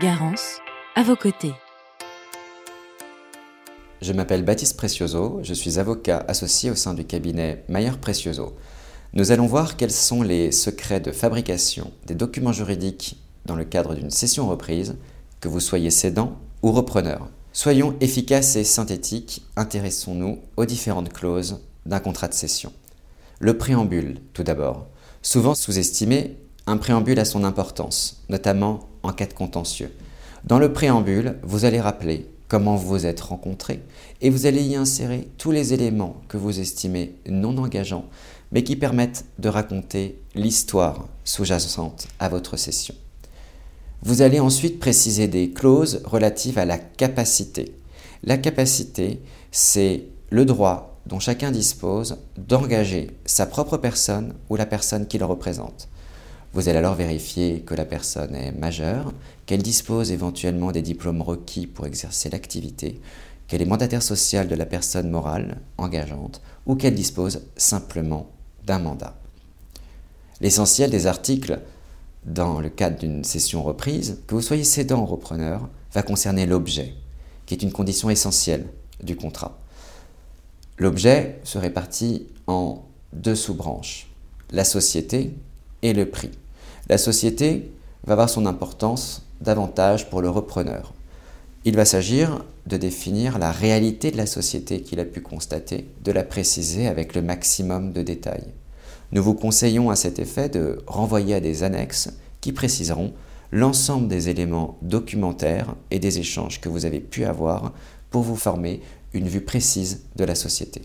Garance, à vos côtés. Je m'appelle Baptiste Precioso, je suis avocat associé au sein du cabinet Mayer Precioso. Nous allons voir quels sont les secrets de fabrication des documents juridiques dans le cadre d'une session reprise, que vous soyez cédant ou repreneur. Soyons efficaces et synthétiques, intéressons-nous aux différentes clauses d'un contrat de cession. Le préambule, tout d'abord. Souvent sous-estimé, un préambule a son importance, notamment en cas de contentieux. Dans le préambule, vous allez rappeler comment vous vous êtes rencontrés et vous allez y insérer tous les éléments que vous estimez non engageants, mais qui permettent de raconter l'histoire sous-jacente à votre session. Vous allez ensuite préciser des clauses relatives à la capacité. La capacité, c'est le droit dont chacun dispose d'engager sa propre personne ou la personne qu'il représente. Vous allez alors vérifier que la personne est majeure, qu'elle dispose éventuellement des diplômes requis pour exercer l'activité, qu'elle est mandataire sociale de la personne morale engageante ou qu'elle dispose simplement d'un mandat. L'essentiel des articles dans le cadre d'une session reprise, que vous soyez cédant ou repreneur, va concerner l'objet, qui est une condition essentielle du contrat. L'objet se répartit en deux sous-branches, la société et le prix. La société va avoir son importance davantage pour le repreneur. Il va s'agir de définir la réalité de la société qu'il a pu constater, de la préciser avec le maximum de détails. Nous vous conseillons à cet effet de renvoyer à des annexes qui préciseront l'ensemble des éléments documentaires et des échanges que vous avez pu avoir pour vous former une vue précise de la société.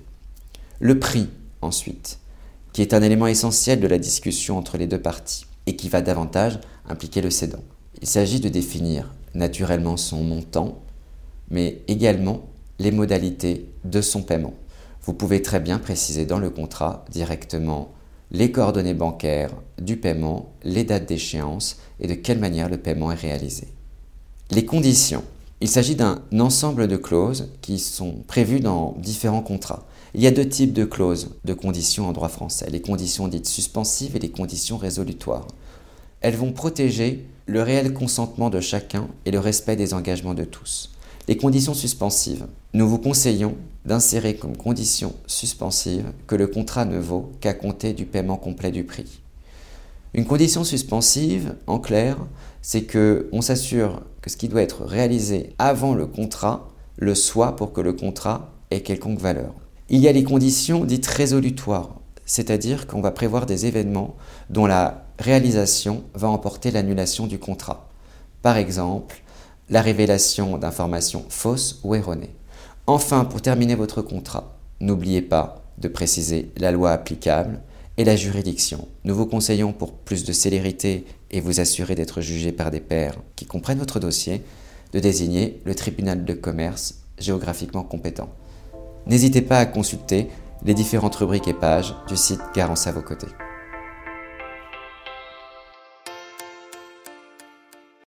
Le prix, ensuite, qui est un élément essentiel de la discussion entre les deux parties et qui va davantage impliquer le cédant. Il s'agit de définir naturellement son montant, mais également les modalités de son paiement. Vous pouvez très bien préciser dans le contrat directement les coordonnées bancaires du paiement, les dates d'échéance et de quelle manière le paiement est réalisé. Les conditions. Il s'agit d'un ensemble de clauses qui sont prévues dans différents contrats. Il y a deux types de clauses de conditions en droit français, les conditions dites suspensives et les conditions résolutoires. Elles vont protéger le réel consentement de chacun et le respect des engagements de tous. Les conditions suspensives. Nous vous conseillons d'insérer comme condition suspensive que le contrat ne vaut qu'à compter du paiement complet du prix. Une condition suspensive, en clair, c'est que on s'assure que ce qui doit être réalisé avant le contrat le soit pour que le contrat ait quelconque valeur. Il y a les conditions dites résolutoires, c'est-à-dire qu'on va prévoir des événements dont la réalisation va emporter l'annulation du contrat. Par exemple, la révélation d'informations fausses ou erronées. Enfin, pour terminer votre contrat, n'oubliez pas de préciser la loi applicable et la juridiction. Nous vous conseillons pour plus de célérité et vous assurer d'être jugé par des pairs qui comprennent votre dossier, de désigner le tribunal de commerce géographiquement compétent. N'hésitez pas à consulter les différentes rubriques et pages du site Garance à vos côtés.